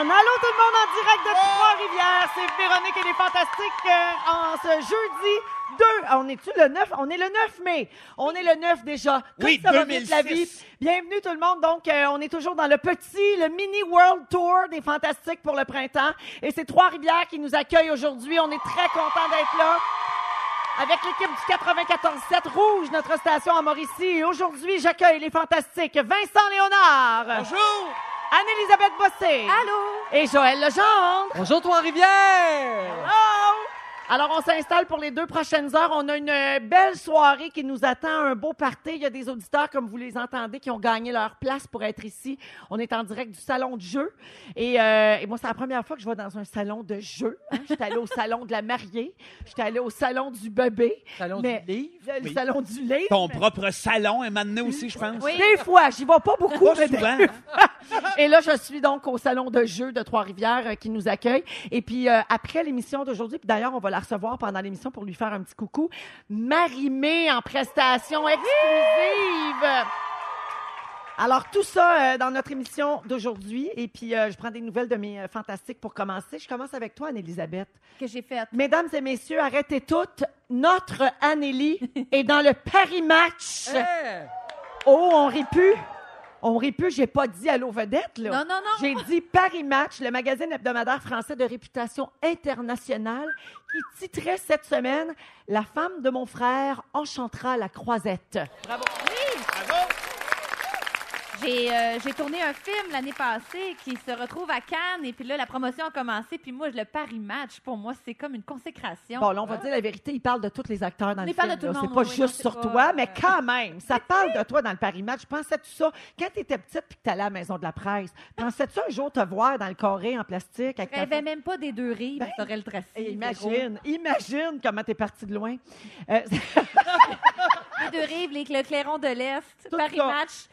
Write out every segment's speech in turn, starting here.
Allô tout le monde en direct de Trois-Rivières. C'est Véronique et les Fantastiques euh, en ce jeudi 2. Ah, On est-tu le 9? On est le 9 mai. On est le 9 déjà. Comme Oui, ça va vite la 2006. vie. Bienvenue tout le monde. Donc, euh, on est toujours dans le petit, le mini World Tour des Fantastiques pour le printemps. Et c'est Trois-Rivières qui nous accueille aujourd'hui. On est très content d'être là. Avec l'équipe du 94-7 Rouge, notre station à Mauricie. Et aujourd'hui, j'accueille les fantastiques Vincent Léonard. Bonjour! Anne-Élisabeth Bossé. Allô? Et Joël Legendre. Bonjour Trois-Rivières! Hello! Alors, on s'installe pour les deux prochaines heures. On a une belle soirée qui nous attend, un beau party. Il y a des auditeurs, comme vous les entendez, qui ont gagné leur place pour être ici. On est en direct du salon de jeu. Et, euh, et moi, c'est la première fois que je vais dans un salon de jeu. Hein. J'étais allée au salon de la mariée. J'étais allée au salon du bébé. Salon Mais- du livre? Le Oui. salon du livre. Ton mais- propre salon est maintenant aussi, je pense. Oui. Des fois, j'y vais pas beaucoup. Pas mais souvent. Et là, je suis donc au salon de jeu de Trois-Rivières euh, qui nous accueille. Et puis, euh, après l'émission d'aujourd'hui, puis d'ailleurs, on va la recevoir pendant l'émission pour lui faire un petit coucou, Marimé en prestation exclusive. Alors, tout ça euh, dans notre émission d'aujourd'hui. Et puis, euh, je prends des nouvelles de mes euh, fantastiques pour commencer. Je commence avec toi, Anne-Élisabeth. Que j'ai fait. Mesdames et messieurs, arrêtez toutes. Notre Annélie est dans le Paris Match. Hey! Oh, on rit plus. On rit plus, j'ai pas dit Allô Vedette, là. Non, non, non. J'ai dit Paris Match, le magazine hebdomadaire français de réputation internationale, qui titrait cette semaine La femme de mon frère enchantera la croisette. J'ai euh, j'ai tourné un film l'année passée qui se retrouve à Cannes et puis là, la promotion a commencé. Puis moi, le Paris Match, pour moi, c'est comme une consécration. Bon, là, on va dire la vérité, il parle de tous les acteurs dans Il le parle film. C'est pas oui, juste sur pas, toi, euh, mais quand même, ça parle de toi dans le Paris Match. Pensais-tu ça quand tu étais petite puis que tu allais à la maison de la presse? Pensais-tu un jour te voir dans le carré en plastique avec Je ta rêvais même pas des deux rives, Ben, ça aurait le tracé. Et imagine, imagine comment t'es parti de loin. Euh, Les deux rives, les, le clairon de l'Est, Paris. Match.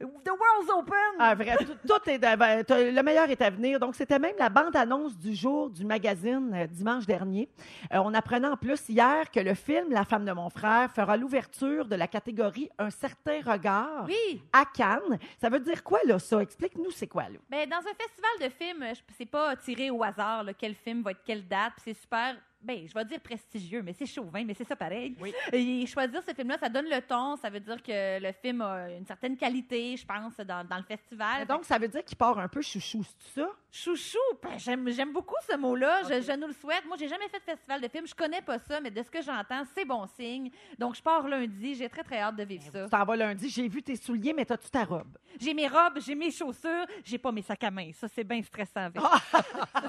The world's open! ah, vrai, tout, tout est ben, le meilleur est à venir. Donc c'était même la bande annonce du jour du magazine euh, dimanche dernier. Euh, on apprenait en plus hier que le film La femme de mon frère fera l'ouverture de la catégorie Un certain regard Oui! à Cannes. Ça veut dire quoi là ça? Explique-nous c'est quoi là. Ben, dans un festival de films, je- c'est pas tiré au hasard là, quel film va être quelle date. puis C'est super, ben, je vais dire prestigieux, mais c'est chauvin, mais c'est ça pareil. Et choisir ce film-là, ça donne le ton. Ça veut dire que le film a une certaine qualité, je pense, dans, dans le festival. Donc ça veut dire qu'il part un peu chouchou, c'est ça? Chouchou, ben, j'aime, j'aime beaucoup ce mot-là. Je, je nous le souhaite. Moi, j'ai jamais fait de festival de films. Je connais pas ça, mais de ce que j'entends, c'est bon signe. Donc, je pars lundi. J'ai très, très hâte de vivre ça. Tu t'en vas lundi. J'ai vu tes souliers, mais t'as-tu ta robe? J'ai mes robes, j'ai mes chaussures, j'ai pas mes sacs à main. Ça, c'est bien stressant. Vic. ça,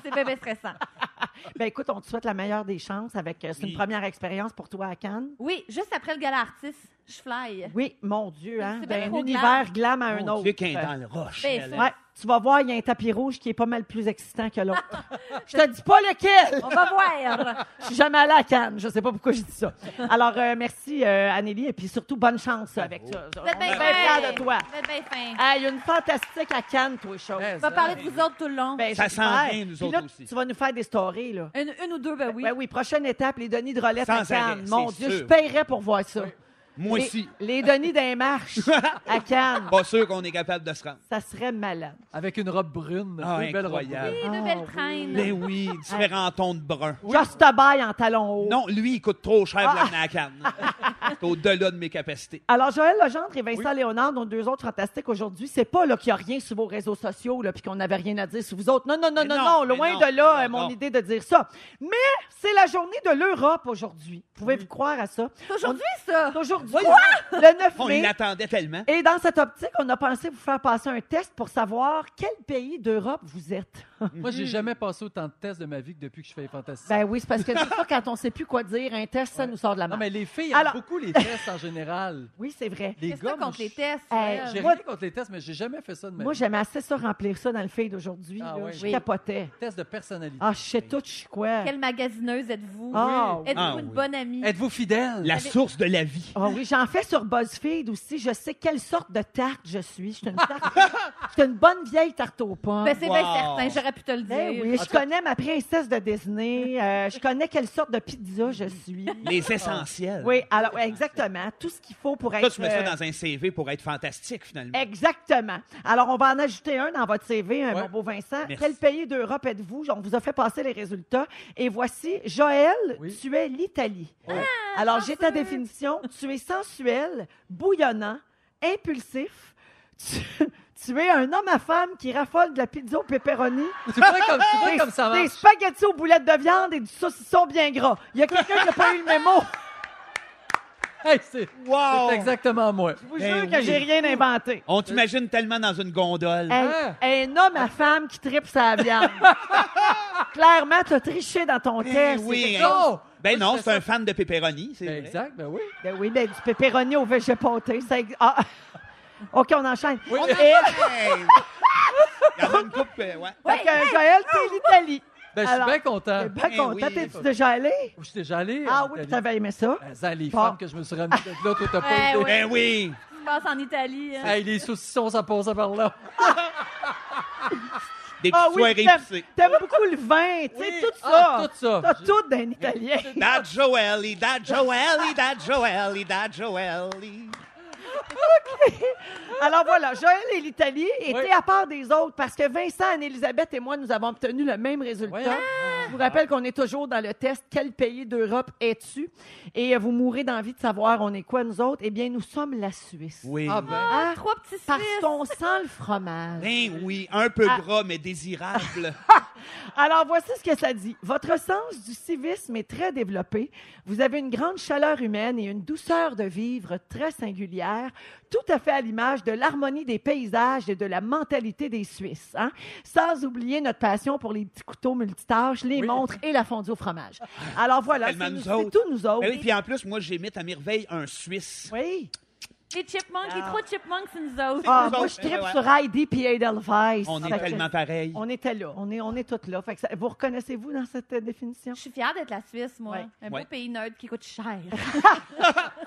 c'est bien, bien stressant. Ben écoute, on te souhaite la meilleure des chances avec. euh, c'est une première expérience pour toi à Cannes. Oui, juste après le gala artiste, je fly. Oui, mon Dieu, hein? C'est D'un trop univers glam, à un autre. Dieu, est dans le roche. Ben, hein. Ouais, tu vas voir, il y a un tapis rouge qui est pas mal plus excitant que l'autre. je te dis pas lequel! On va voir. Je suis jamais allée à Cannes, je sais pas pourquoi je dis ça. Alors, euh, merci, euh, Anélie, et puis surtout, bonne chance avec ça. Vous êtes bien fiers de toi. Vous êtes bien fin. Ah, il y a une fantastique à Cannes, toi, chose. Mais On va parler de vous autres tout le long. Ben, Ça sent bien, nous Puis autres là, aussi. Tu vas nous faire des stories, là. Une, une ou deux, ben oui. Ben oui, prochaine étape, les Denis de Rolette à Cannes. arrêt, Mon Dieu, je paierais pour voir ça. Moi les, aussi. Les Denis d'un marche à Cannes. Pas sûr qu'on est capable de se rendre. Ça serait malade. Avec une robe brune. Ah, deux belles robes incroyable. Oui, de Ah, belles oui. traînes. Mais oui, différents tons de brun. Just a bail en talons hauts. Non, lui, il coûte trop cher Ah. pour l'amener à Cannes. C'est au-delà de mes capacités. Alors, Joël Legendre et Vincent Léonard, nos deux autres fantastiques aujourd'hui, c'est pas là qu'il n'y a rien sur vos réseaux sociaux, là, puis qu'on n'avait rien à dire sur vous autres. Non, non, non, non, non, loin non, de là, mon non. idée de dire ça. Mais c'est la journée de l'Europe aujourd'hui. Pouvez-vous croire à ça? C'est aujourd'hui, ça. Le 9 On mai. l'attendait tellement. Et dans cette optique, on a pensé vous faire passer un test pour savoir quel pays d'Europe vous êtes. Moi, j'ai jamais passé autant de tests de ma vie que depuis que je fais les fantastiques. Ben oui, c'est parce que des fois, quand on sait plus quoi dire, un test, ça nous sort de la main. non, mais les filles Alors- aiment beaucoup les tests en général. Oui, c'est vrai. Les Qu'est-ce que gars, t'as moi, contre les je- tests? Hey, Joël? J'ai Moi- rien contre les tests, mais j'ai jamais fait ça de ma Moi, vie. j'aimais assez ça remplir ça dans le feed d'aujourd'hui. Ah là. Je Oui. capotais. Test de personnalité. Ah, je sais tout, je suis quoi? Quelle magasineuse êtes-vous? Ah, Êtes-vous Ah, une oui. bonne amie? Êtes-vous fidèle? La Avec- source de la vie. Ah oui, j'en fais sur BuzzFeed aussi. Je sais quelle sorte de tarte je suis. Je suis une, tarte- je suis une bonne vieille tarte aux pommes. Ben, c'est bien Wow. certain, j'aurais pu te le dire. Ben oui, je connais ma princesse de Disney. euh, je connais quelle sorte de pizza je suis. Les essentiels. Oui, alors ouais, exactement. Tout ce qu'il faut pour être. Toi, tu mets ça euh, dans un CV pour être fantastique, finalement. Exactement. Alors, on va en ajouter un dans votre CV, un Ouais. mon beau Vincent. Merci. Quel pays d'Europe êtes-vous? On vous a fait passer les résultats. Et voici, Joël, Oui. tu es l'Italie. Alors, j'ai ta définition. Tu es sensuel, bouillonnant, impulsif. Tu, tu es un homme à femme qui raffole de la pizza au pepperoni. Tu vois comme, tu vois Des, comme ça des marche. spaghettis aux boulettes de viande et du saucisson bien gras. Il y a quelqu'un qui n'a pas eu le mémo. Hey, c'est Wow! c'est exactement moi. Je vous Ben jure que oui. j'ai rien inventé. On t'imagine tellement dans une gondole. Un, Ah. un homme à femme qui tripe sa viande. Clairement, t'as triché dans ton Ben test. oui, hein. Non! Ben Moi, non, je c'est un fan de pepperoni, c'est Ben, vrai. exact, ben oui. Ben oui, ben, du pepperoni au végépoté. Ça... ex- Ah. OK, on enchaîne. Oui. Et- Hey! Il y en a une coupe, euh, ouais. Fait que, Joël, t'es l'Italie. Ben, je suis Alors, bien content. T'es bien Ben content. oui. T'es-tu déjà allé? Je suis déjà allé. Ah en oui, puis t'avais aimé ça? Ben, ça, les Bon. femmes que je me suis ramené de là, toi, t'as pas Ouais. Ben oui! Se passe en Italie. hein. Hey, les saucissons, ça passe par là. Des petites Ah oui, soirées t'aimes épicées. t'aimes beaucoup le vin, tu sais, Oui. tout ça. Ah, tout ça. T'as tout d'un Italien. Dad Joelly, Dad Joelly, Dad Joelly, Dad Joelly. Alors voilà, Joël et l'Italie étaient Oui. à part des autres parce que Vincent, Anne-Élisabeth et moi, nous avons obtenu le même résultat. Je vous rappelle qu'on est toujours dans le test Quel pays d'Europe es-tu? Et euh, vous mourrez d'envie de savoir on est quoi nous autres? Eh bien, nous sommes la Suisse. Oui. Ah ben. Ah, Trois petits parce Suisses. qu'on sent le fromage. Ben oui, un peu Ah. gras, mais désirable. Alors, voici ce que ça dit. Votre sens du civisme est très développé. Vous avez une grande chaleur humaine et une douceur de vivre très singulière, tout à fait à l'image de l'harmonie des paysages et de la mentalité des Suisses. hein. Sans oublier notre passion pour les petits couteaux multitâches, les Oui. montres et la fondue au fromage. Alors voilà, c'est autres. tout nous autres. Ben oui, puis en plus, moi, j'imite à merveille un Suisse. Oui. Les chipmunks, les trois chipmunks, c'est nous autres. Ah, moi, je tripe sur Heidi et Edelweiss. On est tellement pareils. On était là. On est, on est toutes là. Fait que ça- vous reconnaissez-vous dans cette euh, définition? Je suis fière d'être la Suisse, moi. Ouais. Un beau Ouais. pays neutre qui coûte cher.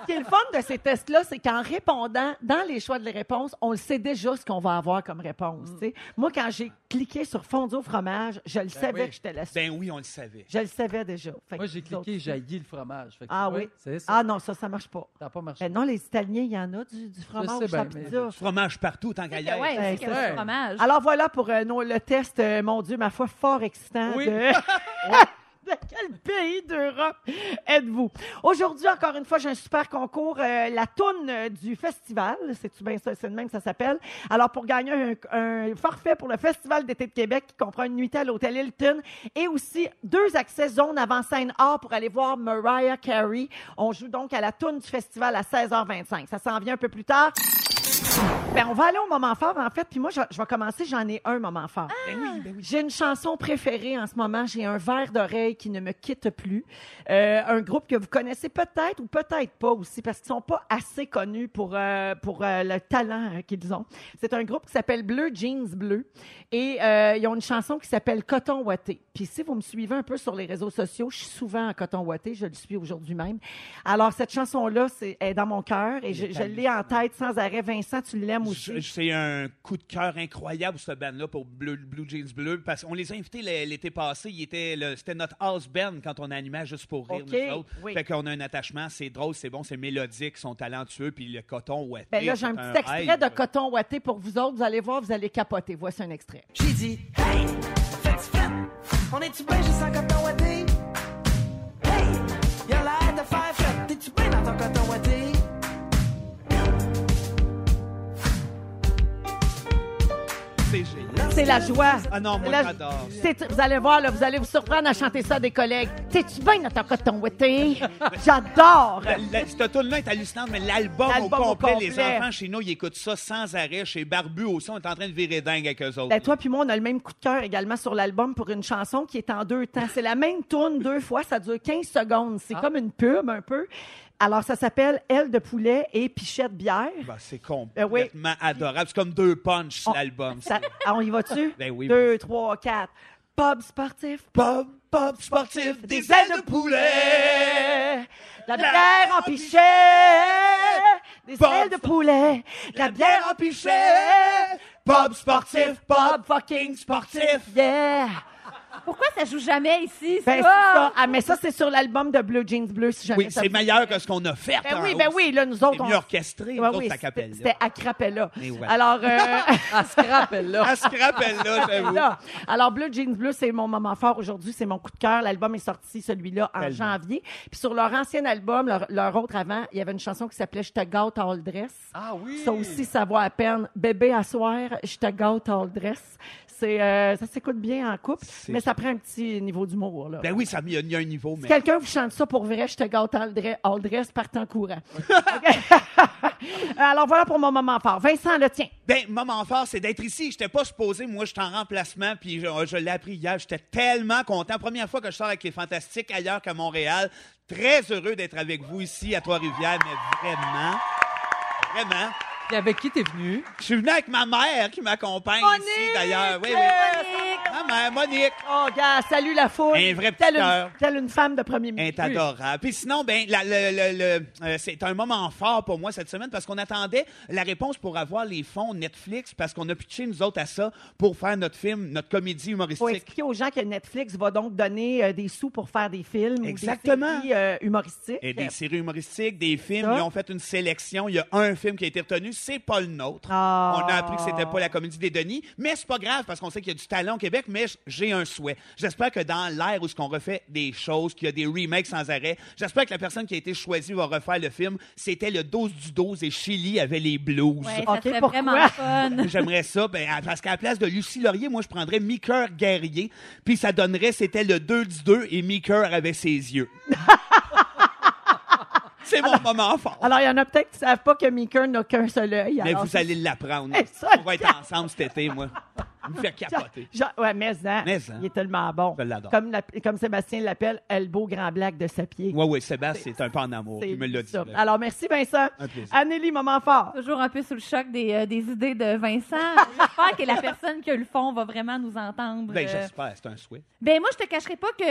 Ce qui est le fun de ces tests-là, c'est qu'en répondant dans les choix de les réponses, on le sait déjà ce qu'on va avoir comme réponse. tu sais. Moi, quand j'ai cliqué sur fondue au fromage, je le savais oui. que j'étais la Ben oui, on le savait. Je le savais déjà. Fait Moi, que j'ai vous autres- cliqué, j'ai haï le fromage. Fait que, Ah tu oui? C'est ça. Ah non, ça, ça marche pas. Ça n'a pas marché. Eh non, les Italiens, il y en a du, du fromage sais sur la bien, mais- pizza. Du fromage partout, tant qu'à y Ouais, être. Ouais, c'est qu'il y a c'est du fromage. Alors voilà pour euh, nos- le test, euh, mon Dieu, ma foi, fort excitant Oui. de... de quel pays d'Europe êtes-vous? Aujourd'hui, encore une fois, j'ai un super concours. euh, la toune euh, du festival, c'est-tu bien ça? C'est le même que ça s'appelle. Alors, pour gagner un, forfait pour le Festival d'été de Québec qui comprend une nuitée à l'hôtel Hilton et aussi deux accès zone avant-scène A pour aller voir Mariah Carey. On joue donc à la toune du festival à 16h25. Ça s'en vient un peu plus tard. Ben, on va aller au moment fort, en fait. Puis moi, je, je vais commencer. J'en ai un moment fort. Ben oui, ben oui. J'ai une chanson préférée en ce moment. J'ai un verre d'oreille qui ne me quitte plus. Euh, un groupe que vous connaissez peut-être ou peut-être pas aussi parce qu'ils sont pas assez connus pour, euh, pour euh, le talent qu'ils ont. C'est un groupe qui s'appelle Bleu Jeans Bleu et ils ont une chanson qui s'appelle Coton Watté. Puis si vous me suivez un peu sur les réseaux sociaux, je suis souvent en Coton Watté. Je le suis aujourd'hui même. Alors cette chanson-là, c'est est dans mon cœur et je, je l'ai en tête sans arrêt. Vincent, tu l'aimes aussi. C'est un coup de cœur incroyable, ce band-là, pour Blue, Blue Jeans Bleu, parce qu'on les a invités l'été passé. C'était notre house band quand on animait juste pour rire, OK, nous autres. oui. Fait qu'on a un attachement, c'est drôle, c'est bon, c'est mélodique, ils sont talentueux, puis le coton ouaté. Ben là, j'ai un petit extrait rêve. de Coton Watté pour vous autres. Vous allez voir, vous allez capoter. Voici un extrait. J'ai dit, hey, faites on est-tu bien juste en coton ouaté? Hey, y'a l'air de faire fête, t'es-tu bien dans ton coton ouaté? C'est la joie. Ah non, moi, La- j'adore. C'est- Vous allez voir, là, vous allez vous surprendre à chanter ça à des collègues. T'es-tu bien dans ton coton ouaté? J'adore! La- la- Cette tune-là est hallucinante, mais l'album au L'album au complet, les complet. enfants chez nous, ils écoutent ça sans arrêt. Chez Barbu aussi, on est en train de virer dingue avec eux autres. Ben, toi puis moi, on a le même coup de cœur également sur l'album pour une chanson qui est en deux temps. C'est la même tune deux fois, ça dure 15 secondes. C'est Ah. comme une pub un peu. Alors, ça s'appelle Aile de poulet et Pichette bière. Ben, c'est Euh, oui. complètement adorable. C'est comme deux punchs, l'album. Ah, on y va-tu? Ben oui, Deux, trois, quatre. Pub sportif, Pop, pop sportif, des ailes de poulet, la bière en pichet, des Pub ailes de poulet, la bière en pichet, Pop sportif, pub fucking sportif, yeah! Pourquoi ça joue jamais ici? Ben, c'est ça? Ah, mais ça, c'est sur l'album de Blue Jeans Bleu, si jamais Oui, ça c'est vous- meilleur que ce qu'on a fait. Ben en oui, ben oui, là, nous autres, C'est on... mieux orchestré, Ouais, nous oui, autres, à c'était Capella. c'était à Crapella. Et. Alors, euh, À ce rappel-là. À j'avoue. là. Alors, Blue Jeans Bleu, c'est mon moment fort aujourd'hui. C'est mon coup de cœur. L'album est sorti, celui-là, en Tellement. janvier. Puis sur leur ancien album, leur, leur autre avant, il y avait une chanson qui s'appelait Je te gâte all dress. Ah oui. Ça aussi, ça vaut à peine. Bébé à soir, je te gâte all dress. C'est, euh, ça s'écoute bien en couple, mais ça prend un petit niveau d'humour. Là. Ben oui, ça, il y a- il y a un niveau, Si quelqu'un vous chante ça pour vrai, je te gâte all dress, en courant. Alors voilà pour mon moment fort. Vincent, le tien. Ben, moment fort, c'est d'être ici. J'étais pas supposé, moi, j'étais en remplacement, puis je, je l'ai appris hier. J'étais tellement content. Première fois que je sors avec les Fantastiques ailleurs qu'à Montréal. Très heureux d'être avec vous ici à Trois-Rivières, mais vraiment, vraiment. Et avec qui t'es venu? Je suis venu avec ma mère qui m'accompagne ici, d'ailleurs. Oui, oui. Monique! Ma mère, Monique. Oh, gars, salut la foule. Un vrai petit telle cœur. une, telle une femme de premier Elle ministre. est adorable. Puis sinon, ben, la- le- le- le- euh, c'est un moment fort pour moi cette semaine parce qu'on attendait la réponse pour avoir les fonds Netflix parce qu'on a pitché nous autres à ça pour faire notre film, notre comédie faut humoristique. expliquer aux gens que Netflix va donc donner euh, des sous pour faire des films Exactement. des séries euh, humoristiques. Et des séries humoristiques, des films, Ça. ils ont fait une sélection. Il y a un film qui a été retenu, c'est pas le nôtre. Ah. On a appris que c'était pas la comédie des Denis, mais c'est pas grave parce qu'on sait qu'il y a du talent au Québec, mais j'ai un souhait. J'espère que dans l'ère où ce qu'on refait des choses, qu'il y a des remakes sans arrêt, j'espère que la personne qui a été choisie va refaire le film. C'était le 12 du 12 et Chili avait les blues. Ouais, ça Ok, serait pourquoi? vraiment fun. J'aimerais ça, ben, parce qu'à la place de Lucie Laurier, moi, je prendrais Mickey Guerrier, puis ça donnerait, c'était le 2 du 2 et Mickey avait ses yeux. C'est mon moment fort. Alors, il y en a peut-être qui ne savent pas que Meeker n'a qu'un seul œil. Mais alors vous allez l'apprendre. On va être ensemble cet été, moi. Il me fait capoter. Jean- ouais, mais, hein, Mais, hein. il est tellement bon. Je l'adore. Comme, la- comme Sébastien l'appelle, elle beau grand blague de sa pied. Oui, oui, Sébastien, c'est un pan d'amour. C'est Il me l'a dit. là. Alors, merci Vincent. Un plaisir. Anneli, moment fort. Toujours un peu sous le choc des, euh, des idées de Vincent. J'espère que la personne qui a le fond va vraiment nous entendre. Ben, Euh, j'espère, c'est un souhait. Ben moi, je te cacherai pas que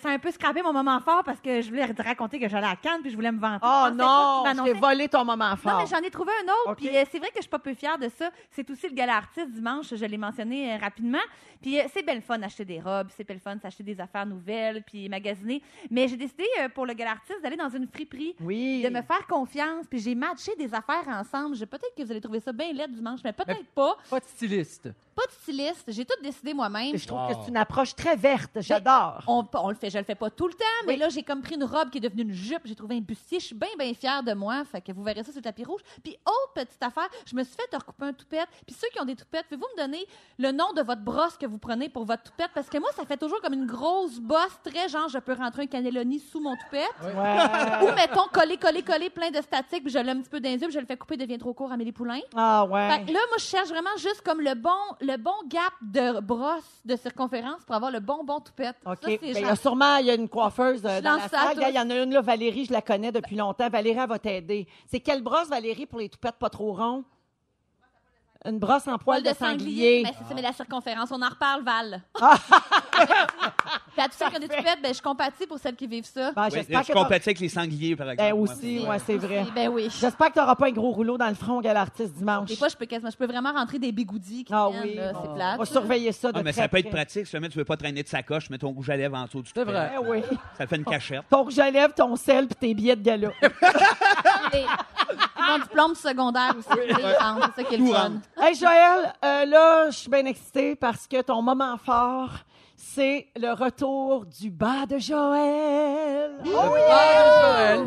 ça a un peu scrappé mon moment fort parce que je voulais te raconter que j'allais à Cannes puis je voulais me vanter. Oh non, t'ai volé ton moment Non, fort. mais j'en ai trouvé un autre. Puis euh, c'est vrai que je suis pas peu fière de ça. C'est aussi le gala artiste dimanche. Je l'ai mentionné euh, rapidement. Puis euh, c'est belle fun d'acheter des robes, c'est belle fun d'acheter des affaires nouvelles, puis magasiner. Mais j'ai décidé euh, pour le gala artiste d'aller dans une friperie. oui. De me faire confiance, puis j'ai matché des affaires ensemble. Je- Peut-être que vous allez trouver ça bien laid dimanche, mais peut-être pas. Pas de styliste. Pas de styliste, j'ai tout décidé moi-même. Je trouve Wow. que c'est une approche très verte. J'adore. On, on le fait, je le fais pas tout le temps, mais là, j'ai comme pris une robe qui est devenue une jupe. J'ai trouvé un bustier. Je suis bien, bien fière de moi. Fait que vous verrez ça sur le tapis rouge. Puis, autre petite affaire, je me suis fait recouper un toupette. Puis, ceux qui ont des toupettes, pouvez-vous me donner le nom de votre brosse que vous prenez pour votre toupette? Parce que moi, ça fait toujours comme une grosse bosse, très genre, je peux rentrer un cannelloni sous mon toupette. Ouais. Ou, mettons, coller, coller, coller, plein de statiques, puis je l'ai un petit peu puis je le fais couper, il devient trop court à Amélie Poulain. Ah Fait ouais. que là, moi, je cherche vraiment juste comme le bon, le bon gap de brosse de circonférence pour avoir le bon, bon toupette. OK. Ça, Ben, il y genre- a sûrement il y a une coiffeuse euh, dans la salle. Il y en a une là, Valérie, je la connais depuis longtemps. Valérie, elle va t'aider. C'est quelle brosse, Valérie, pour les toupettes pas trop ronds? Une brosse en poil de sanglier. Ben, c'est ça, mais la circonférence. On en reparle, Val. Puis à tous ceux qui ont des toupettes, ben, je compatis pour celles qui vivent ça. Ben, Oui, je que compatis avec les sangliers, par exemple. Ben moi. aussi, ouais, c'est vrai. Ben oui. J'espère que tu n'auras pas un gros rouleau dans le front, gal artiste dimanche. Des fois, je peux, quasiment- je peux vraiment rentrer des bigoudis qui ah viennent, oui. là, bon. c'est plate. On va surveiller ça de Ah, mais très ça peut être pratique. Si jamais tu veux pas traîner de sacoche, mets ton rouge à lèvres en dessous du C'est vrai. Oui. Ça fait une cachette. Ton rouge à lèvres, ton sel puis tes billets de gala. Mon diplôme secondaire aussi. tu sais, C'est ça qui est le Tout fun. rentre. hey Joël, euh, là, je suis bien excitée parce que ton moment fort, c'est le retour du bas de Joël. Oh, Ah, de Joël.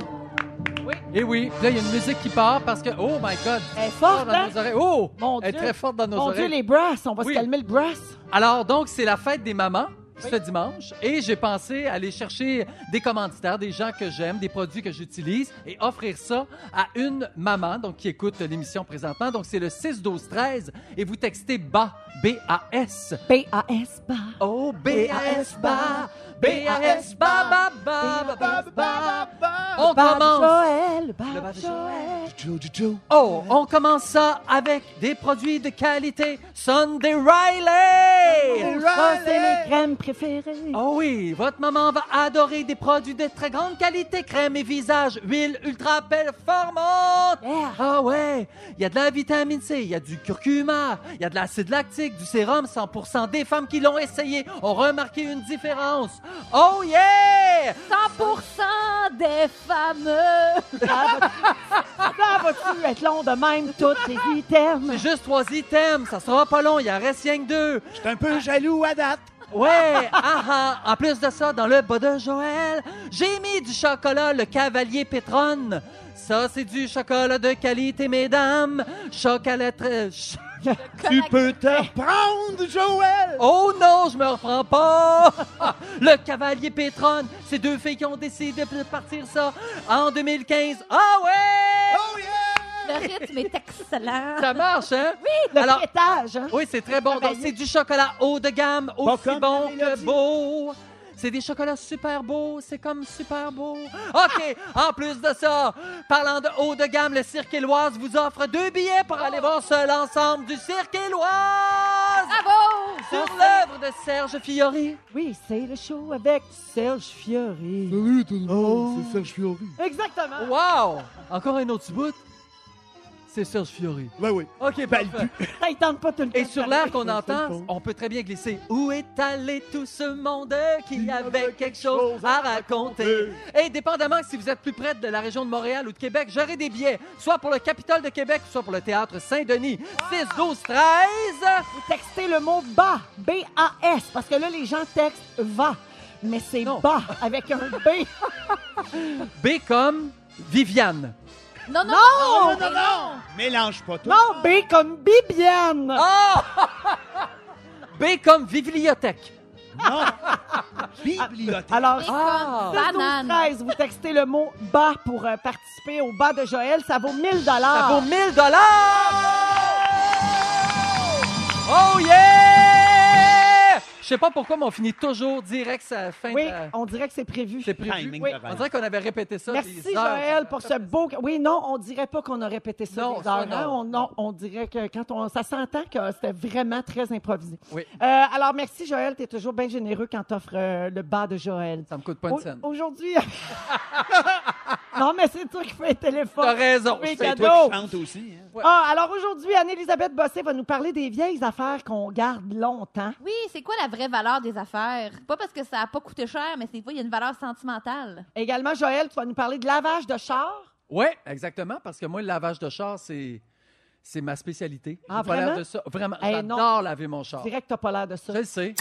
Oui. Et oui, là, il y a une musique qui part parce que, oh my God, Elle est forte, dans hein? nos oreilles. Oh, Mon elle est Dieu. très forte dans nos Mon Dieu, oreilles. les brasses, on va Oui. se calmer le brass. Alors, donc, c'est la fête des mamans ce dimanche et j'ai pensé aller chercher des commanditaires, des gens que j'aime, des produits que j'utilise et offrir ça à une maman donc qui écoute l'émission présentement. Donc, c'est le 6 12 13 et vous textez BAS, B-A-S. B-A-S, bas. Oh, B-A-S, BAS, B-A-S, BAS, BAS, BAS, BAS, BAS. On commence. Joël. Oh, on commence ça avec des produits de qualité Sunday Riley. Ça, c'est mes crèmes préférées. Oh oui, votre maman va adorer des produits de très grande qualité, crème et visage, huile ultra performante. Yeah. Ah ouais, il y a de la vitamine C, il y a du curcuma, il y a de l'acide lactique, du sérum. 100% des femmes qui l'ont essayé ont remarqué une différence. Oh yeah! 100% des fameux. Ça va- ça va-tu être long de même, tous les items? C'est juste trois items, ça sera pas long, il en reste rien que deux. Je suis un peu jaloux à date. Ouais, ah ah. En plus de ça, dans le bas de Joël, j'ai mis du chocolat, le Cavalier Pétronne. Ça, c'est du chocolat de qualité, mesdames. Chocolat très... ch- Tu peux te prendre, Joël! Oh non, je me reprends pas! Le Cavalier Pétronne, c'est deux filles qui ont décidé de partir ça en 2015. Ah ouais! Oh yeah! Le rythme est excellent. Ça marche, hein? Le Alors- fêtage, hein? Oui, c'est très bon. Donc, c'est du chocolat haut de gamme, aussi bon la que beau. C'est des chocolats super beaux, c'est comme super beau. OK, en plus de ça, parlant de haut de gamme, le Cirque Éloise vous offre deux billets pour aller voir seul ensemble du Cirque Éloise Bravo! sur l'œuvre de Serge Fiori. Oui, c'est le show avec Serge Fiori. Salut tout le monde, c'est Serge Fiori. Exactement. Wow! Encore un autre bout. C'est Serge Fiori. Ben oui. OK, Ben, parfait. Ça, il tente pas tout le temps. Et sur l'air qu'on entend, on peut très bien glisser Où est allé tout ce monde qui avait quelque chose à raconter? Et dépendamment si vous êtes plus près de la région de Montréal ou de Québec, j'aurai des billets, soit pour le Capitole de Québec, soit pour le Théâtre Saint-Denis. 6, 12, 13. Vous textez le mot bas, B-A-S, parce que là, les gens textent va. Mais c'est bas avec un B. B comme Viviane. Non, non, Non, non, non. Mélange pas tout. Non, B comme Bibiane. Ah! B comme Bibliothèque. Non. Bibliothèque. Alors, Ah! 6, 12, Banane. 13, vous textez le mot bas pour euh, participer au bas de Joël. Ça vaut 1000 Ça vaut 1000 dollars! Oh yeah! Je sais pas pourquoi, mais on finit toujours direct la fin Oui, de la- on dirait que c'est prévu. C'est prévu. Timing Oui. de rêve. On dirait qu'on avait répété ça. Merci des heures. Joël pour ce beau. Oui, non, on dirait pas qu'on a répété ça Non, des ça, heures. hein. non. On, non, on dirait que quand on, ça s'entend que c'était vraiment très improvisé. Oui. Euh, alors merci Joël, tu es toujours bien généreux quand tu offres le bas de Joël. Ça me coûte pas une Au- scène. Aujourd'hui. non, mais c'est toi qui fais le téléphone. T'as raison. C'est cadeau. toi qui chante aussi. Hein? Ah, alors aujourd'hui, Anne-Elisabeth Bossé va nous parler des vieilles affaires qu'on garde longtemps. Oui, c'est quoi la vraie valeur des affaires? Pas parce que ça n'a pas coûté cher, mais c'est fois, il y a une valeur sentimentale. Également, Joël, tu vas nous parler de lavage de char. Oui, exactement, parce que moi, le lavage de char, c'est, c'est ma spécialité. Ah, J'ai pas l'air vraiment? de ça. Vraiment, Eh, j'adore laver mon char. Que t'as pas l'air de ça. Je le sais.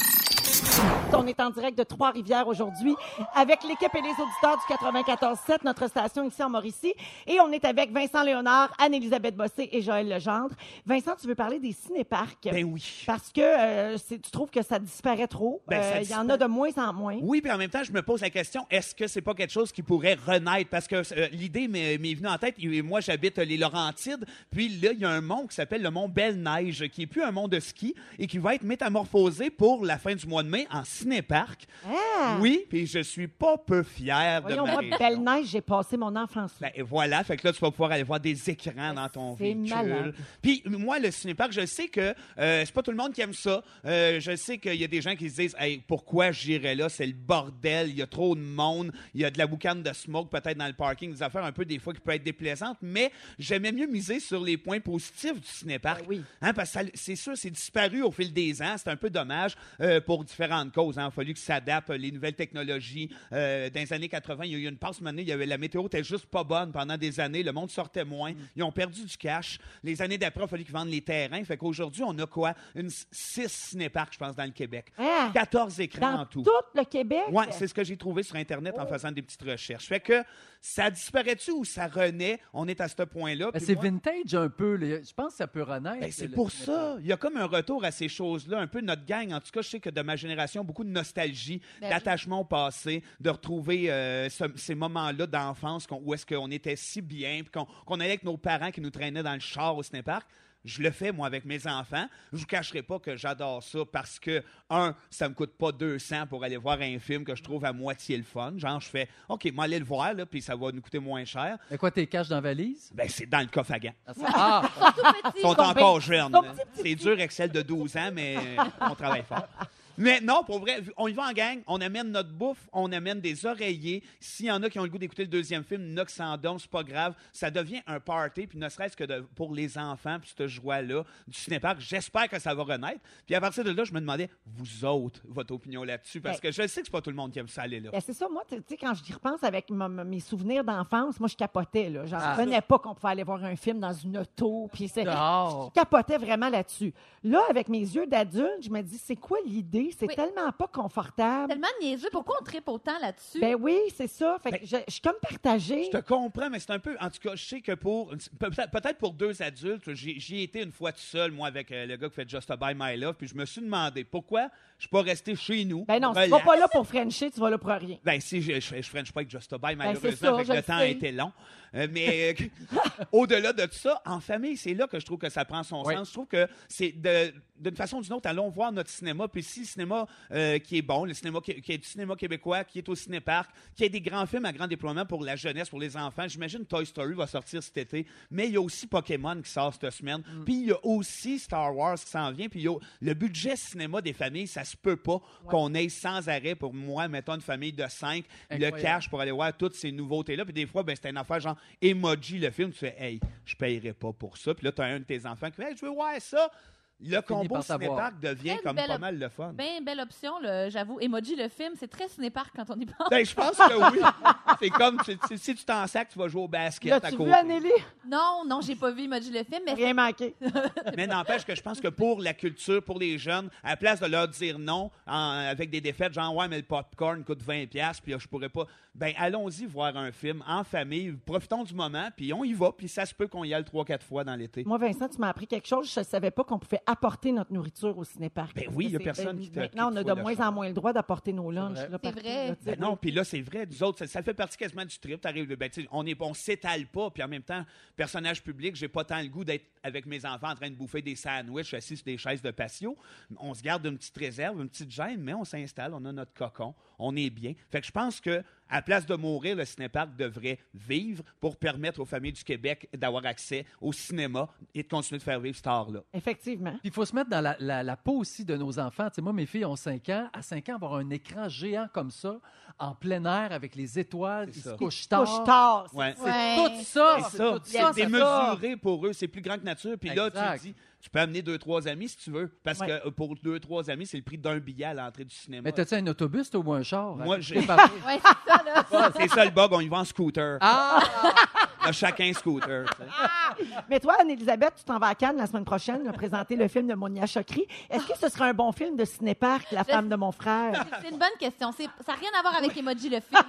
On est en direct de Trois-Rivières aujourd'hui avec l'équipe et les auditeurs du 94.7, notre station ici en Mauricie. Et on est avec Vincent Léonard, Anne-Élisabeth Bossé et Joël Legendre. Vincent, tu veux parler des cinéparcs? Ben oui. Parce que euh, c'est- tu trouves que ça disparaît trop? Ben, ça Euh, Il y en a de moins en moins. Oui, puis en même temps, je me pose la question est-ce que c'est pas quelque chose qui pourrait renaître? Parce que euh, l'idée m'est m'est venue en tête. Et Moi, j'habite les Laurentides, puis là, il y a un mont qui s'appelle le mont Belle-Neige, qui est plus un mont de ski et qui va être métamorphosé pour la fin du mois de mai en cinéparc. Ah! Oui, puis je suis pas peu fier de Voyons, ma moi, région. Belle Neige, j'ai passé mon enfance. là. Ben, et voilà, fait que là, tu vas pouvoir aller voir des écrans dans ton C'est véhicule. malade. Puis moi, le cinéparc, je sais que euh, c'est pas tout le monde qui aime ça. Euh, je sais qu'il y a des gens qui se disent hey, pourquoi j'irais là, c'est le bordel, il y a trop de monde, il y a de la boucane de smoke peut-être dans le parking, des affaires un peu des fois qui peuvent être déplaisantes, mais j'aimais mieux miser sur les points positifs du cinéparc. Ben oui. Hein, parce que ça- c'est sûr, c'est disparu au fil des ans. C'est un peu dommage euh, pour différentes causes. hein. Il a fallu qu'ils s'adaptent, les nouvelles technologies. Euh, dans les années 80, il y a eu une passe il y avait la météo était juste pas bonne pendant des années. Le monde sortait moins. Mm. Ils ont perdu du cash. Les années d'après, il a fallu qu'ils vendent les terrains. Fait qu'aujourd'hui, on a quoi? Une six cinéparcs, je pense, dans le Québec. Ah! 14 écrans Dans en tout. tout le Québec? Oui, c'est ce que j'ai trouvé sur Internet en faisant des petites recherches. Fait que ça disparaît-tu ou ça renaît? On est à ce point-là. Ben, c'est moi- vintage un peu. là. Je pense que ça peut renaître. ben, c'est pour ça. Il y a comme un retour à ces choses-là, un peu notre gang. En tout cas, je sais que de ma génération, beaucoup de nostalgie, Ben d'attachement au passé, de retrouver euh, ce- ces moments-là d'enfance où est-ce qu'on était si bien, puis qu'on allait avec nos parents qui nous traînaient dans le char au cinépark. je le fais, moi, avec mes enfants. Je vous cacherai pas que j'adore ça parce que, un, ça me coûte pas 200 pour aller voir un film que je trouve à moitié le fun. Genre, je fais, OK, moi, aller le voir, là, puis ça va nous coûter moins cher. Mais quoi, t'es caches dans la valise? Ben, c'est dans le coffre à gants. Ah, ah. Ils sont encore jeunes. C'est dur avec celle de 12 ans, mais on travaille fort. Mais non, pour vrai, on y va en gang, on amène notre bouffe, on amène des oreillers. S'il y en a qui ont le goût d'écouter le deuxième film, Noxandom, c'est pas grave. Ça devient un party, puis ne serait-ce que de- pour les enfants, puis cette joie-là du cinépark, j'espère que ça va renaître. Puis à partir de là, je me demandais, vous autres, votre opinion là-dessus, parce que je sais que c'est pas tout le monde qui aime ça aller là. Ben, c'est ça, moi, tu sais, quand j'y repense avec mes souvenirs d'enfance, moi, je capotais, là. J'en Ah. revenais pas qu'on pouvait aller voir un film dans une auto, puis c'est... Je capotais vraiment là-dessus. Là, avec mes yeux d'adulte, je me dis, c'est quoi l'idée? C'est Oui. tellement pas confortable. tellement niaiseux. Pourquoi on tripe autant là-dessus? Ben oui, c'est ça. Fait que Ben, je, je suis comme partagée. Je te comprends, mais c'est un peu. En tout cas, je sais que pour. peut- Peut-être pour deux adultes, j'y ai été une fois tout seul, moi, avec euh, le gars qui fait Just a Buy My Love, puis je me suis demandé pourquoi suis pas resté chez nous. Ben non, tu vas pas là pour Frencher, tu vas là pour rien. Ben, si je, je, je French pas avec Just a Buy, Ben, malheureusement, ça, je le temps a sais. été long. Euh, mais euh, au-delà de tout ça, en famille, c'est là que je trouve que ça prend son Oui. sens. Je trouve que c'est de- d'une façon ou d'une autre, allons voir notre cinéma. Puis si le cinéma euh, qui est bon, le cinéma qui, qui est du cinéma québécois, qui est au cinépark, qui a des grands films à grand déploiement pour la jeunesse, pour les enfants. J'imagine Toy Story va sortir cet été, mais il y a aussi Pokémon qui sort cette semaine. Mm. Puis il y a aussi Star Wars qui s'en vient. Puis il y a le budget cinéma des familles, ça se peut pas qu'on ait sans arrêt pour moi, mettons une famille de cinq, le cash pour aller voir toutes ces nouveautés-là. Puis des fois, ben, c'était une affaire genre emoji, le film. Tu fais, hey, je payerai pas pour ça. Puis là, tu as un de tes enfants qui fait, hey, je veux voir ça. Le combo cinépark devient comme pas mal le fun. Ben, belle option, j'avoue. Emoji, le film, c'est très cinépark quand on y pense. Ben, je pense que oui. C'est comme si tu t'en sacs, tu vas jouer au basket à côté. vu, Anneli? Non, non, j'ai pas vu Emoji, le film, mais Rien manqué. Mais n'empêche que je pense que pour la culture, pour les jeunes, à la place de leur dire non en- avec des défaites, genre ouais, mais le popcorn coûte 20$, puis je pourrais pas. Ben, allons-y voir un film en famille, profitons du moment, puis on y va, puis ça se peut qu'on y aille 3-4 fois dans l'été. Moi, Vincent, tu m'as appris quelque chose. Je ne savais pas qu'on pouvait apporter notre nourriture au cinépark. Ben oui, il y a personne ben, qui te- Maintenant, on a de moins en moins le droit d'apporter nos lunchs. C'est vrai. Ben non, puis là, c'est vrai, nous autres, ça, ça fait partie quasiment du trip. T'arrives, ben, on est, on s'étale pas, puis en même temps, personnage public, j'ai pas tant le goût d'être avec mes enfants en train de bouffer des sandwichs assis sur des chaises de patio. On se garde une petite réserve, une petite gêne, mais on s'installe, on a notre cocon, on est bien. Fait que je pense que à place de mourir, le cinépark devrait vivre pour permettre aux familles du Québec d'avoir accès au cinéma et de continuer de faire vivre cet art-là. Effectivement. Puis il faut se mettre dans la, la- la peau aussi de nos enfants. Tu sais, moi, mes filles ont 5 ans. À 5 ans, avoir un écran géant comme ça, en plein air, avec les étoiles, ils se couchent tard. Couche tard. c'est Ouais. C'est Ouais. tout ça. C'est ça, tout c'est ça. démesuré pour eux, c'est plus grand que nature. Puis là, Exact. tu dis, tu peux amener deux, trois amis si tu veux. Parce Ouais. que pour deux, trois amis, c'est le prix d'un billet à l'entrée du cinéma. Mais t'as-tu un autobus toi, ou un char? Moi, j'ai- ouais, c'est ça, là. c'est ça le bug, on y va en scooter. Ah! Là, chacun scooter. tu sais. Mais toi, Anne-Elisabeth, tu t'en vas à Cannes la semaine prochaine là, présenter le film de Monia Chokri. Est-ce que ce serait un bon film de cinépark, La femme de mon frère? C'est une bonne question. C'est- Ça n'a rien à voir avec Emoji, le film.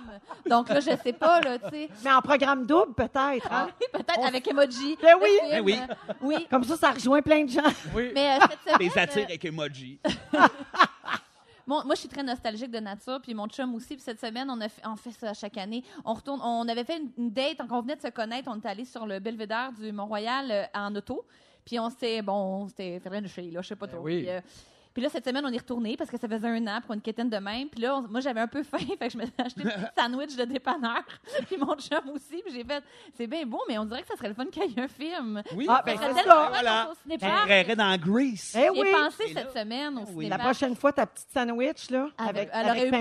Donc là, je sais pas, là, tu sais. Mais en programme double, peut-être. hein? Peut-être avec Emoji. Ben le oui. film. Ben oui. Euh, oui. Comme ça, ça rejoint plein de gens. Oui. Mais euh, cette semaine, Des attires euh, avec emoji. Moi, je suis très nostalgique de nature, puis mon chum aussi. Puis cette semaine, on a fait, on fait ça chaque année. On retourne, on avait fait une, une date, quand on venait de se connaître, on est allé sur le belvédère du Mont-Royal euh, en auto. Puis on s'était, bon, une chie, là, je sais pas Ben trop. oui. Puis, euh, puis là, cette semaine, on est retourné parce que ça faisait un an pour une quétaine de même. Puis là, on- moi, j'avais un peu faim, fait que je me suis acheté une petite sandwich de dépanneur. puis mon chum aussi. Puis j'ai fait, c'est bien beau, mais on dirait que ça serait le fun qu'il y ait un film. Oui, Ah, ben, c'est ça. fun Voilà. créerait dans Grease. Eh J'ai oui! pensé Et cette là- semaine au oui. La prochaine fois, ta petite sandwich, là, avec, avec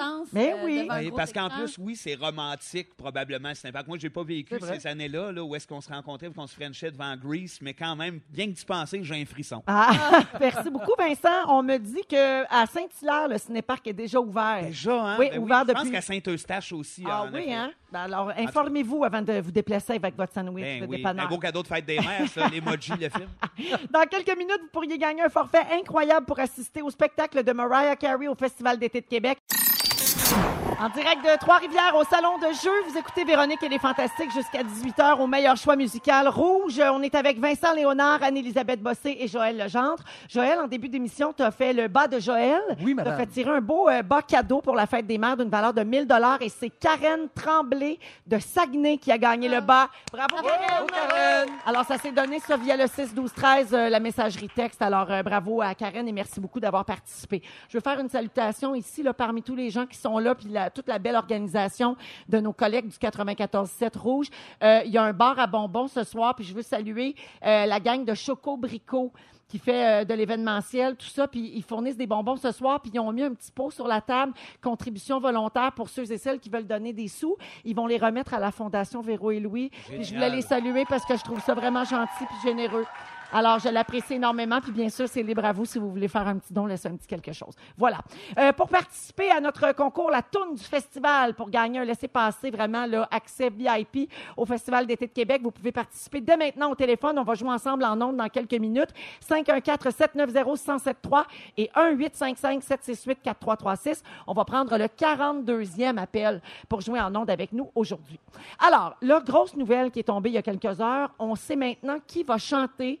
sens, Mais euh, oui. un parce qu'en plus, oui, c'est romantique, probablement, le cinépark. Moi, j'ai pas vécu ces années-là, là, où est-ce qu'on se rencontrait, où qu'on se frenchait devant Grease, mais quand même, bien que d'y penser, j'ai un frisson. Ah, merci beaucoup, Vincent. On me dit qu'à Saint-Hilaire, le cinépark est déjà ouvert. Déjà, hein? Oui, Ben ouvert Je pense depuis- qu'à Saint-Eustache aussi. Ah en oui, effet. hein? Ben alors, informez-vous avant de vous déplacer avec votre sandwich Ben de oui, dépanneur. un beau cadeau de fête des mères, ça, l'emoji, le film. Dans quelques minutes, vous pourriez gagner un forfait incroyable pour assister au spectacle de Mariah Carey au Festival d'été de Québec. En direct de Trois-Rivières au Salon de jeu, vous écoutez Véronique et les Fantastiques jusqu'à 18h au meilleur choix musical Rouge. On est avec Vincent Léonard, Anne-Élisabeth Bossé et Joël Legendre. Joël, en début d'émission, tu as fait le bas de Joël. Oui, Tu as madame. fait tirer un beau euh, bas cadeau pour la fête des mères d'une valeur de 1000 dollars et c'est Karen Tremblay de Saguenay qui a gagné le bas. Bravo, Karen! Karen! Alors, ça s'est donné ça via le 6 12 13 euh, la messagerie texte. Alors, euh, bravo à Karen et merci beaucoup d'avoir participé. Je veux faire une salutation ici, là, parmi tous les gens qui sont là, puis la- toute la belle organisation de nos collègues du 94-7 Rouge. Euh, Il y a un bar à bonbons ce soir, puis je veux saluer euh, la gang de Choco Brico qui fait euh, de l'événementiel, tout ça, puis ils fournissent des bonbons ce soir, puis ils ont mis un petit pot sur la table, contribution volontaire pour ceux et celles qui veulent donner des sous. Ils vont les remettre à la Fondation Véro et Louis. Puis je voulais les saluer parce que je trouve ça vraiment gentil puis généreux. Alors, je l'apprécie énormément. Puis, bien sûr, c'est libre à vous si vous voulez faire un petit don, laisser un petit quelque chose. Voilà. Euh, pour participer à notre concours, la tourne du festival, pour gagner un laissez-passer, vraiment, là, accès VIP au Festival d'été de Québec, vous pouvez participer dès maintenant au téléphone. On va jouer ensemble en ondes dans quelques minutes. 514-790-1073 et 1-855-768-4336. On va prendre le 42e appel pour jouer en ondes avec nous aujourd'hui. Alors, la grosse nouvelle qui est tombée il y a quelques heures, on sait maintenant qui va chanter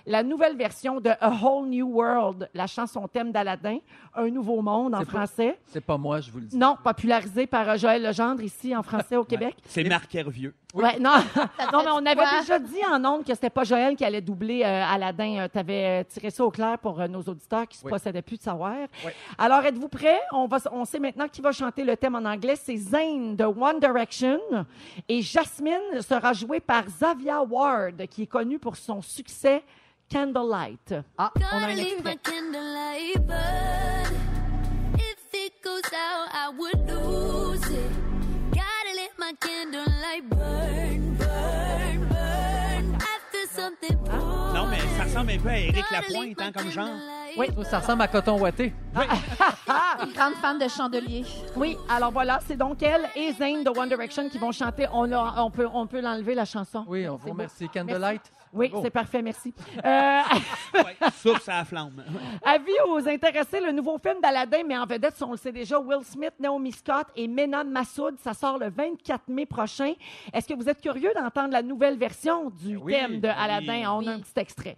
la nouvelle version de A Whole New World, la chanson thème d'Aladin, Un nouveau monde en français. C'est pas moi, je vous le dis. Non, popularisé par euh, Joël Legendre ici en français au Québec. C'est Marc Hervieux. Ouais, non, non, mais on avait quoi? déjà dit en ondes que c'était pas Joël qui allait doubler euh, Aladdin. tu avais tiré ça au clair pour euh, nos auditeurs qui se Oui. possédaient plus de savoir. Oui. Alors, êtes-vous prêts? On, va, on sait maintenant qui va chanter le thème en anglais. C'est Zayn de One Direction. Et Jasmine sera jouée par Zavia Ward, qui est connue pour son succès Candlelight. Ah, on a Gotta un leave extrait. my candlelight burn. If it goes out, I would lose it. Gotta let my candlelight burn, burn, burn. After something pour Non, mais ça ressemble un peu à leave Lapointe, hein, comme genre. Oui. Ça ressemble à coton ouaté. Une grande fan de chandelier. Oui, alors voilà, c'est donc elle et Zayn de One Direction qui vont chanter. On, l'a- on peut, on peut l'enlever, la chanson. Oui, on C'est vous beau. remercie. Candlelight. Oui, Bravo. c'est parfait, merci. Euh, Ouais, ça la flamme. avis aux intéressés, le nouveau film d'Aladin, mais en vedette, on le sait déjà, Will Smith, Naomi Scott et Mena Massoud. Ça sort le 24 mai prochain. Est-ce que vous êtes curieux d'entendre la nouvelle version du Oui, thème de oui. Aladdin? On a Oui. un petit extrait.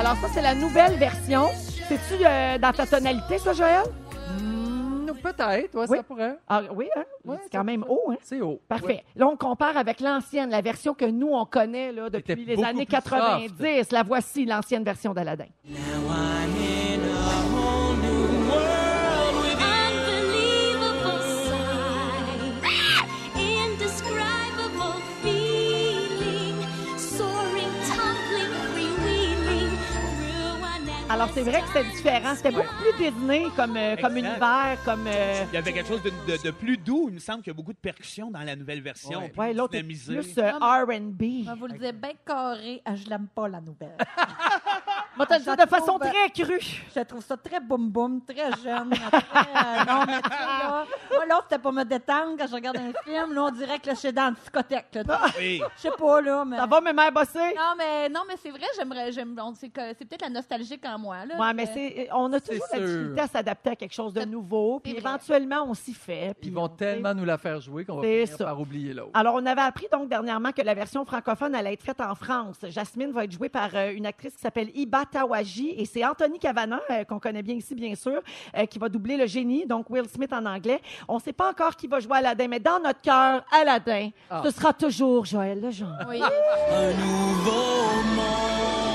Alors ça, c'est la nouvelle version. C'est-tu euh, dans ta tonalité, ça, Joël? Hmm, Peut-être, ouais, Oui. ça pourrait. Ah, oui, hein? Ouais, c'est quand même haut, hein? C'est haut. Parfait. Ouais. Là, on compare avec l'ancienne, la version que nous, on connaît là, depuis les années plus 90. La voici, l'ancienne version d'Aladin. Now I'm Alors, c'est vrai que c'était différent. C'était beaucoup plus Disney comme, euh, comme Exact. univers, comme... euh, Il y avait quelque chose de, de- de plus doux. Il me semble qu'il y a beaucoup de percussions dans la nouvelle version. Ouais. plus ouais, l'autre est dynamisé. plus euh, R&B. Je vais vous le dire bien carré, ah, je l'aime pas, la nouvelle. Moi, te le dire ça de façon trouve- très crue. Je trouve ça très boum-boum, très jeune. très, euh, non, mais tu sais, là, moi, l'autre, c'était pour me détendre quand je regarde un film. Là, on dirait que là, je suis dans la discothèque. là. Oui. Je sais pas, là, mais... Ça va, mes mères bossées? Non, mais, non, mais c'est vrai, j'aimerais... j'aime- on- C'est que- c'est peut-être la nostalgique en moi, là. Ouais, mais c'est, on a toujours la difficulté à s'adapter à quelque chose de nouveau, puis éventuellement, on s'y fait. puis Ils vont on- tellement nous la faire jouer qu'on va finir par oublier l'autre. Alors, on avait appris donc dernièrement que la version francophone allait être faite en France. Jasmine va être jouée par euh, une actrice qui s'appelle Iba Et c'est Anthony Cavana, euh, qu'on connaît bien ici, bien sûr, euh, qui va doubler le génie, donc Will Smith en anglais. On ne sait pas encore qui va jouer Aladdin, mais dans notre cœur, Aladdin, Ah. ce sera toujours Joël Legendre. Oui. un nouveau monde,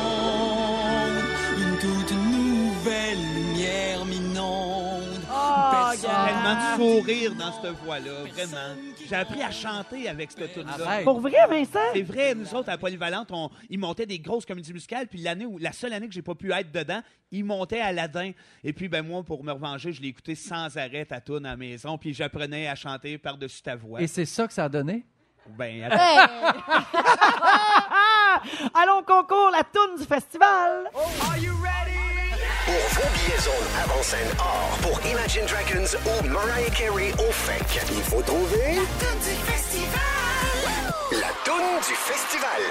Tellement de sourire dans cette voix-là, vraiment. J'ai appris à chanter avec cette tune-là. Arrête. Pour vrai, Vincent? C'est vrai, nous autres, à Polyvalente, on, ils montaient des grosses comédies musicales, puis l'année où, la seule année que j'ai pas pu être dedans, ils montaient Aladdin. Et puis, ben moi, pour me revenger, je l'ai écouté sans arrêt à tune à la maison, puis j'apprenais à chanter par-dessus ta voix. Et c'est ça que ça a donné? Ben, attends. Hey! Allons au concours, la tourne du festival. Are you ready? Pour vos billets zone avant-scène or pour Imagine Dragons ou Mariah Carey au FEC, il faut trouver La toune du festival. la toune du festival.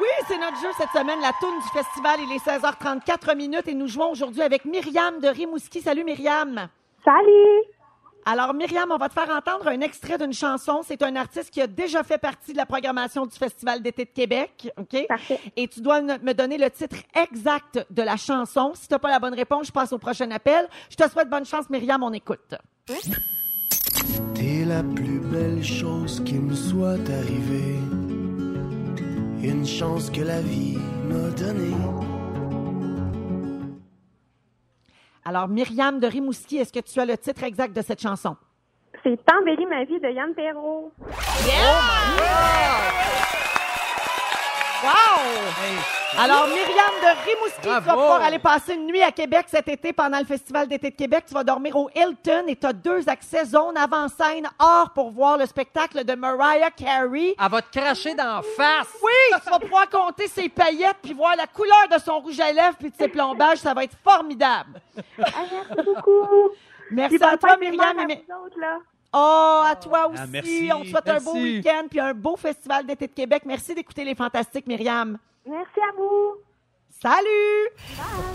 Oui, c'est notre jeu cette semaine, la toune du festival. Il est 16h34 minutes et nous jouons aujourd'hui avec Myriam de Rimouski. Salut Myriam. Salut! Alors Myriam, on va te faire entendre un extrait d'une chanson. C'est un artiste qui a déjà fait partie de la programmation du Festival d'été de Québec, OK? Parfait. Et tu dois me donner le titre exact de la chanson. Si tu n'as pas la bonne réponse, je passe au prochain appel. Je te souhaite bonne chance Myriam, on écoute. T'es la plus belle chose qui me soit arrivée. Une chance que la vie m'a donnée. Alors Myriam de Rimouski, est-ce que tu as le titre exact de cette chanson? C'est T'embellis ma vie de Yann Perrault. Wow! Alors, Myriam de Rimouski, tu vas pouvoir aller passer une nuit à Québec cet été pendant le Festival d'été de Québec. Tu vas dormir au Hilton et tu as deux accès zone avant-scène hors pour voir le spectacle de Mariah Carey. Elle va te cracher d'en face. Oui, tu vas pouvoir compter ses paillettes puis voir la couleur de son rouge à lèvres puis de ses plombages. Ça va être formidable. Ah, merci beaucoup. Merci à toi, Myriam. mères et à mi- vous autres, là. Oh, à toi aussi. Ah, merci. On te souhaite un beau week-end puis un beau Festival d'été de Québec. Merci d'écouter les fantastiques, Myriam. Merci à vous. Salut!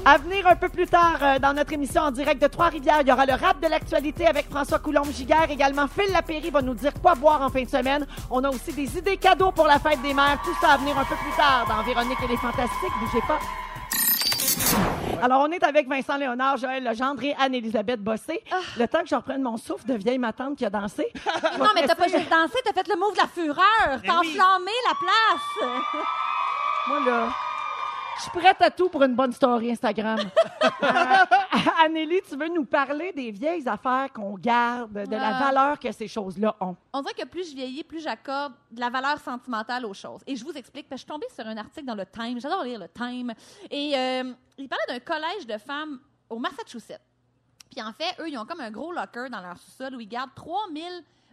À venir un peu plus tard euh, dans notre émission en direct de Trois-Rivières, il y aura le rap de l'actualité avec François Coulombe-Giguère. Également, Phil Lapéry va nous dire quoi boire en fin de semaine. On a aussi des idées cadeaux pour la fête des mères. Tout ça à venir un peu plus tard dans Véronique et les Fantastiques. Bougez pas. Alors, on est avec Vincent Léonard, Joël Legendre et Anne-Élisabeth Bossé. Le temps que je reprenne mon souffle de vieille matante qui a dansé. Non, mais t'as pas juste dansé, t'as fait le move de la fureur. T'as oui. enflammé la place. Moi, là, je suis prête à tout pour une bonne story Instagram. Euh, Anélie, tu veux nous parler des vieilles affaires qu'on garde, de la Ah. valeur que ces choses-là ont? On dirait que plus je vieillis, plus j'accorde de la valeur sentimentale aux choses. Et je vous explique, parce que je suis tombée sur un article dans le Time. J'adore lire le Time. Et euh, il parlait d'un collège de femmes au Massachusetts. Puis en fait, eux, ils ont comme un gros locker dans leur sous-sol où ils gardent 3000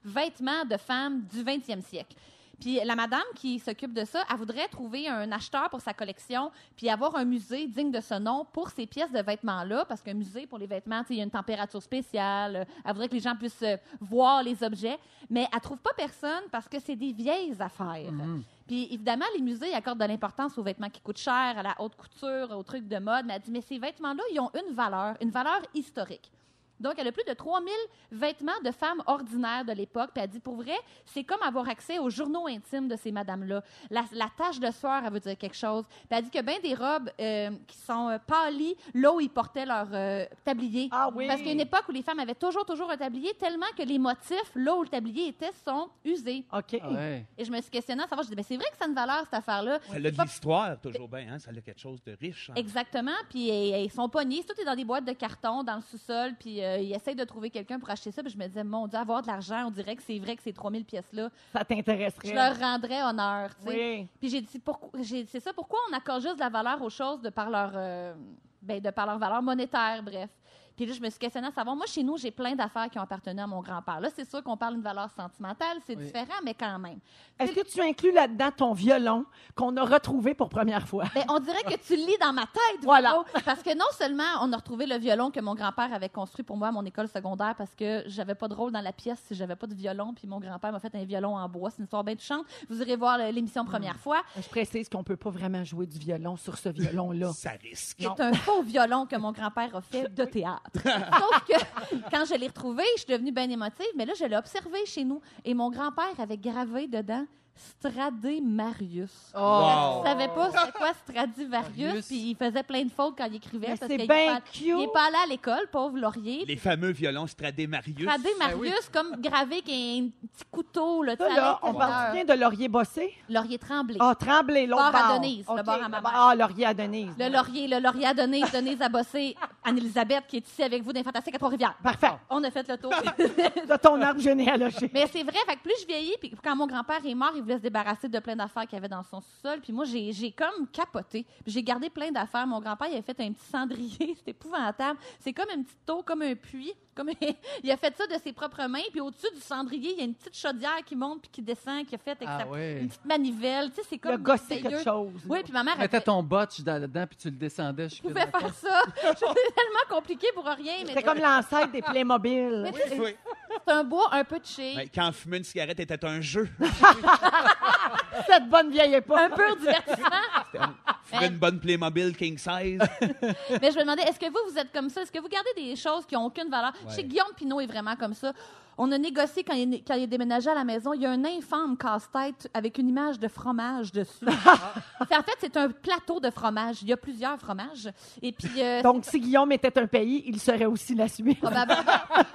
vêtements de femmes du 20e siècle. Puis la madame qui s'occupe de ça, elle voudrait trouver un acheteur pour sa collection, puis avoir un musée digne de ce nom pour ces pièces de vêtements-là, parce qu'un musée pour les vêtements, il y a une température spéciale. euh, Elle voudrait que les gens puissent euh, voir les objets, mais elle trouve pas personne parce que c'est des vieilles affaires. Puis évidemment, les musées accordent de l'importance aux vêtements qui coûtent cher, à la haute couture, aux trucs de mode. Mais elle dit, mais ces vêtements-là, ils ont une valeur, une valeur historique. Donc, elle a plus de 3000 vêtements de femmes ordinaires de l'époque. Puis elle dit, pour vrai, c'est comme avoir accès aux journaux intimes de ces madames-là. La, la tache de sueur, elle veut dire quelque chose. Puis elle dit que bien des robes euh, qui sont euh, pâlies, là où ils portaient leur euh, tablier. Ah oui. Parce qu'il y a une époque où les femmes avaient toujours, toujours un tablier, tellement que les motifs, là où le tablier était, sont usés. OK. Ouais. Et je me suis questionnée à savoir, je dis, ben, c'est vrai que ça a une valeur, cette affaire-là. Ça a de l'histoire, toujours bien. Hein? Ça a quelque chose de riche. hein. Exactement. Puis euh, ils sont pognés. Tout est dans des boîtes de carton, dans le sous-sol. Puis euh, ils essayent de trouver quelqu'un pour acheter ça. Puis je me disais, mon Dieu, avoir de l'argent, on dirait que c'est vrai que ces 3000 pièces-là, Ça je t'intéresserait. leur rendrais honneur. tu sais. Oui. Puis j'ai dit, pourquoi, c'est ça, pourquoi on accorde juste de la valeur aux choses de par leur, euh, ben, de par leur valeur monétaire, bref. Puis là, je me suis questionnée à savoir, moi, chez nous, j'ai plein d'affaires qui ont appartenu à mon grand-père. Là, c'est sûr qu'on parle d'une valeur sentimentale, c'est Oui. différent, mais quand même. Est-ce que tu inclus là-dedans ton violon qu'on a retrouvé pour première fois? Ben, on dirait que tu le lis dans ma tête. Voilà. Parce que non seulement on a retrouvé le violon que mon grand-père avait construit pour moi à mon école secondaire parce que j'avais pas de rôle dans la pièce si j'avais pas de violon, puis mon grand-père m'a fait un violon en bois. C'est une histoire bien touchante. Vous irez voir l'émission première fois. Je précise qu'on peut pas vraiment jouer du violon sur ce violon-là. Ça risque. C'est un faux violon que mon grand-père a fait de théâtre. Sauf que quand je l'ai retrouvé, je suis devenue bien émotive, mais là, je l'ai observé chez nous. Et mon grand-père avait gravé dedans Stradé-Marius. Oh. Je savais pas c'était quoi Stradivarius, Marius. puis il faisait plein de fautes quand il écrivait. Mais parce c'est qu'il est bien pas- cute. Il est pas allé à l'école, pauvre Laurier. Les fameux violons Stradé-Marius. Stradé-Marius, comme gravé avec un petit couteau, là, Ça, là, on parle bien de Laurier Bossé? Laurier tremblé. Ah, Tremblay, l'autre Bord à bord. Denise, le bord à ma mère. Ah, Laurier à Denise. Le laurier, le laurier à Denise, Denise à bosser, Anne-Elisabeth qui est ici avec vous Fantastiques à Trois-Rivières. Parfait. On a fait le tour. De ton arbre généalogique. Mais c'est vrai, fait que plus je vieillis, puis quand mon grand-père est mort, il voulait se débarrasser de plein d'affaires qu'il y avait dans son sous-sol. Puis moi, j'ai j'ai comme capoté. Puis j'ai gardé plein d'affaires. Mon grand-père, il avait fait un petit cendrier, c'est épouvantable. C'est comme une petite eau, comme un puits, Comme il a fait ça de ses propres mains, puis au-dessus du cendrier, il y a une petite chaudière qui monte puis qui descend, qui a fait avec Ah sa- une petite manivelle. Tu sais, c'est Il a comme gossé dégueu. quelque chose. Oui, puis ma mère Tu mettais fait- ton botch dans- dedans puis tu le descendais. Je pouvais faire ça. C'est tellement compliqué pour rien, mais C'était comme l'ancêtre des Playmobil. Sais, Oui. C'est un bois un peu cheap, Ouais, Quand fumer une cigarette était un jeu. Cette bonne vieille époque. un peu divertissement. Fumer une bonne Playmobil King Size. Mais je me demandais, est-ce que vous, vous êtes comme ça? Est-ce que vous gardez des choses qui n'ont aucune valeur? Je sais que Guillaume Pinot est vraiment comme ça. On a négocié quand il, est, quand il est déménagé à la maison. Il y a un infâme casse-tête avec une image de fromage dessus. En fait, c'est un plateau de fromage. Il y a plusieurs fromages. Et puis, euh, Donc, si Guillaume était un pays, il serait aussi la Suisse. probablement.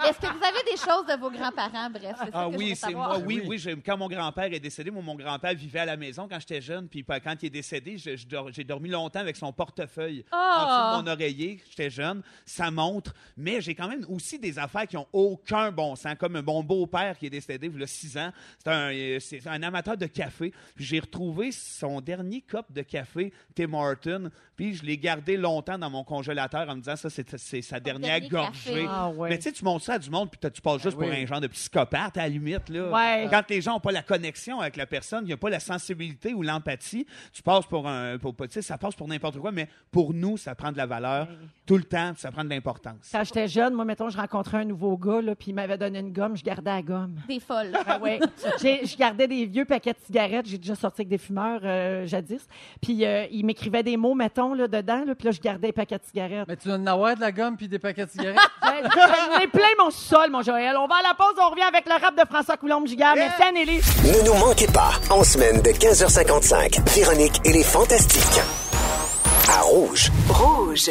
Est-ce que vous avez des choses de vos grands-parents? Bref, c'est ça Ah que je oui, veux c'est savoir. moi. Oui, oui. j'ai- quand mon grand-père est décédé, moi, mon grand-père vivait à la maison quand j'étais jeune. Puis quand il est décédé, je- je dor- j'ai dormi longtemps avec son portefeuille Ah! en dessous de mon oreiller. J'étais jeune. Ça montre. Mais j'ai quand même aussi des affaires qui ont aucun bon sens. Comme mon beau-père qui est décédé il y a six ans. C'est un, euh, c'est un amateur de café. Puis j'ai retrouvé son dernier cup de café, Tim Horton. Puis je l'ai gardé longtemps dans mon congélateur en me disant ça, c'est c'est sa dernière dernier gorgée. Ah ouais. Mais tu sais, tu montres ça à du monde, puis tu passes juste Ah oui. pour un genre de psychopathe, à la limite. Là. Ouais. Quand les gens n'ont pas la connexion avec la personne, il n'y a pas la sensibilité ou l'empathie, tu passes pour un. Pour, tu sais, ça passe pour n'importe quoi, mais pour nous, ça prend de la valeur tout le temps, ça prend de l'importance. Quand j'étais jeune, moi, mettons, je rencontrais un nouveau gars, là, puis il m'avait donné une gomme, je gardais la gomme. Des folles. Ah ouais. J'ai- Je gardais des vieux paquets de cigarettes. J'ai déjà sorti avec des fumeurs euh, jadis. Puis euh, il m'écrivait des mots, mettons, là, dedans. Là, puis là, je gardais les paquets de cigarettes. Mais tu donnes avoir de la gomme puis des paquets de cigarettes? J'en ai plein mon sol, mon Joël. On va à la pause, on revient avec le rap de François Coulombe-Gigard. Merci, Anneli. Ne nous manquez pas, en semaine de 15h55, Véronique et les Fantastiques. À Rouge. Rouge.